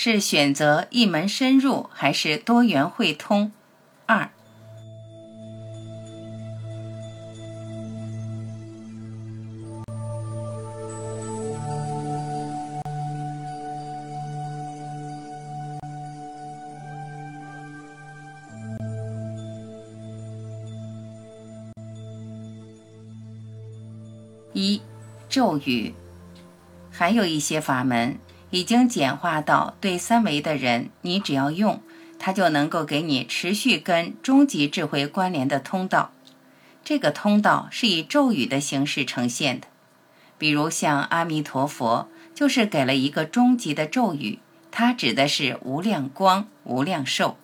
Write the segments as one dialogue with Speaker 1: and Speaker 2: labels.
Speaker 1: 是选择一门深入，还是多元汇通？二。一，咒语，还有一些法门。已经简化到对三维的人，你只要用它，就能够给你持续跟终极智慧关联的通道。这个通道是以咒语的形式呈现的，比如像阿弥陀佛，就是给了一个终极的咒语，它指的是无量光、无量寿。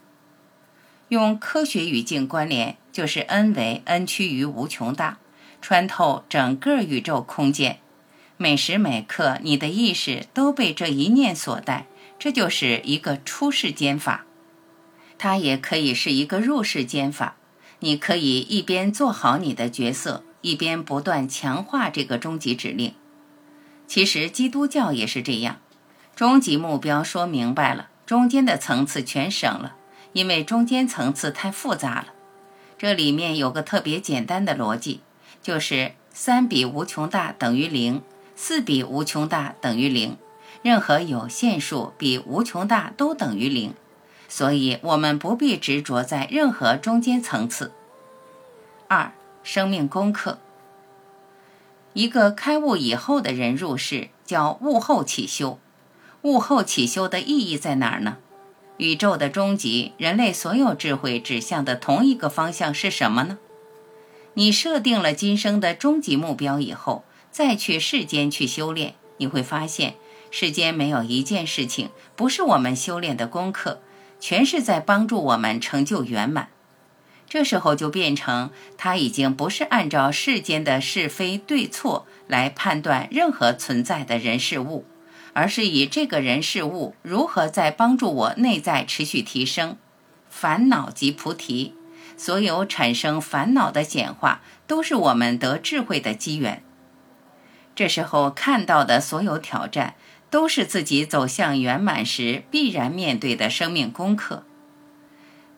Speaker 1: 用科学语境关联，就是 n 为 n 趋于无穷大，穿透整个宇宙空间。每时每刻，你的意识都被这一念所带，这就是一个出世间法。它也可以是一个入世间法。你可以一边做好你的角色，一边不断强化这个终极指令。其实基督教也是这样，终极目标说明白了，中间的层次全省了，因为中间层次太复杂了。这里面有个特别简单的逻辑，就是三比无穷大等于零。四比无穷大等于零，任何有限数比无穷大都等于零，所以我们不必执着在任何中间层次。二、生命功课。一个开悟以后的人入世叫悟后起修，悟后起修的意义在哪儿呢？宇宙的终极，人类所有智慧指向的同一个方向是什么呢？你设定了今生的终极目标以后。再去世间去修炼，你会发现世间没有一件事情不是我们修炼的功课，全是在帮助我们成就圆满。这时候就变成，他已经不是按照世间的是非对错来判断任何存在的人事物，而是以这个人事物如何在帮助我内在持续提升。烦恼即菩提，所有产生烦恼的显化，都是我们得智慧的机缘。这时候看到的所有挑战，都是自己走向圆满时必然面对的生命功课。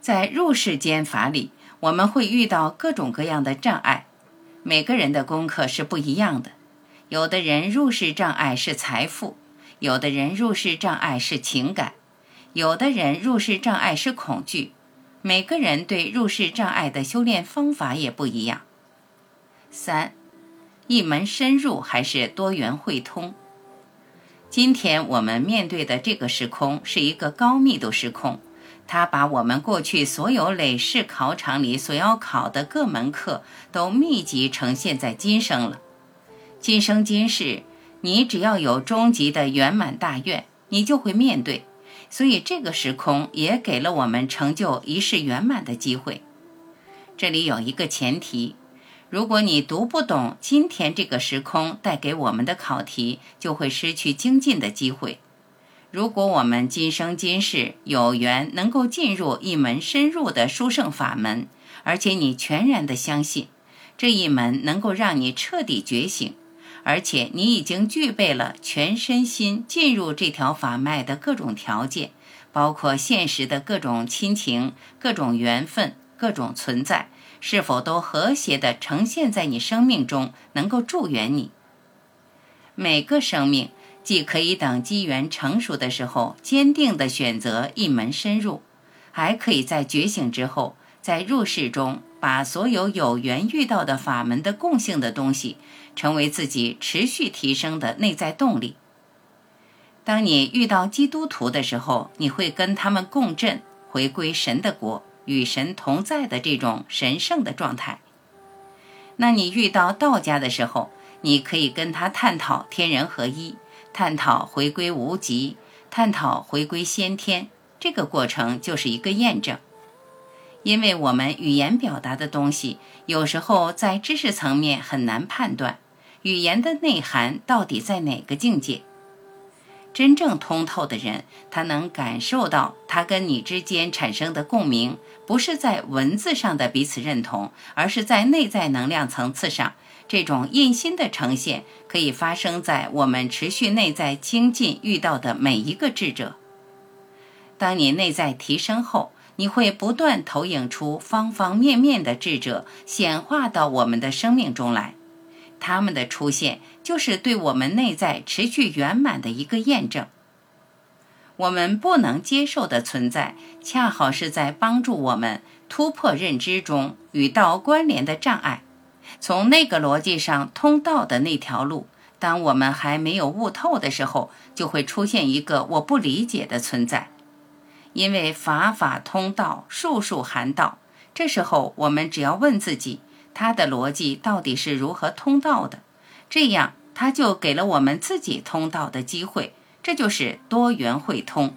Speaker 1: 在入世间法里，我们会遇到各种各样的障碍，每个人的功课是不一样的。有的人入世障碍是财富，有的人入世障碍是情感，有的人入世障碍是恐惧。每个人对入世障碍的修炼方法也不一样。三。一门深入还是多元汇通？今天我们面对的这个时空是一个高密度时空，它把我们过去所有累世考场里所要考的各门课都密集呈现在今生了。今生今世，你只要有终极的圆满大愿，你就会面对。所以这个时空也给了我们成就一世圆满的机会。这里有一个前提。如果你读不懂今天这个时空带给我们的考题，就会失去精进的机会。如果我们今生今世有缘能够进入一门深入的殊胜法门，而且你全然的相信这一门能够让你彻底觉醒，而且你已经具备了全身心进入这条法脉的各种条件，包括现实的各种亲情、各种缘分、各种存在。是否都和谐地呈现在你生命中，能够助缘你？每个生命既可以等机缘成熟的时候，坚定地选择一门深入，还可以在觉醒之后，在入世中把所有有缘遇到的法门的共性的东西，成为自己持续提升的内在动力。当你遇到基督徒的时候，你会跟他们共振，回归神的国。与神同在的这种神圣的状态。那你遇到道家的时候，你可以跟他探讨天人合一，探讨回归无极，探讨回归先天，这个过程就是一个验证。因为我们语言表达的东西，有时候在知识层面很难判断，语言的内涵到底在哪个境界。真正通透的人，他能感受到他跟你之间产生的共鸣，不是在文字上的彼此认同，而是在内在能量层次上。这种印心的呈现，可以发生在我们持续内在精进遇到的每一个智者。当你内在提升后，你会不断投影出方方面面的智者显化到我们的生命中来。他们的出现就是对我们内在持续圆满的一个验证。我们不能接受的存在，恰好是在帮助我们突破认知中与道关联的障碍，从那个逻辑上通道的那条路。当我们还没有悟透的时候，就会出现一个我不理解的存在，因为法法通道，术术含道。这时候，我们只要问自己。它的逻辑到底是如何通道的？这样，它就给了我们自己通道的机会。这就是多元汇通。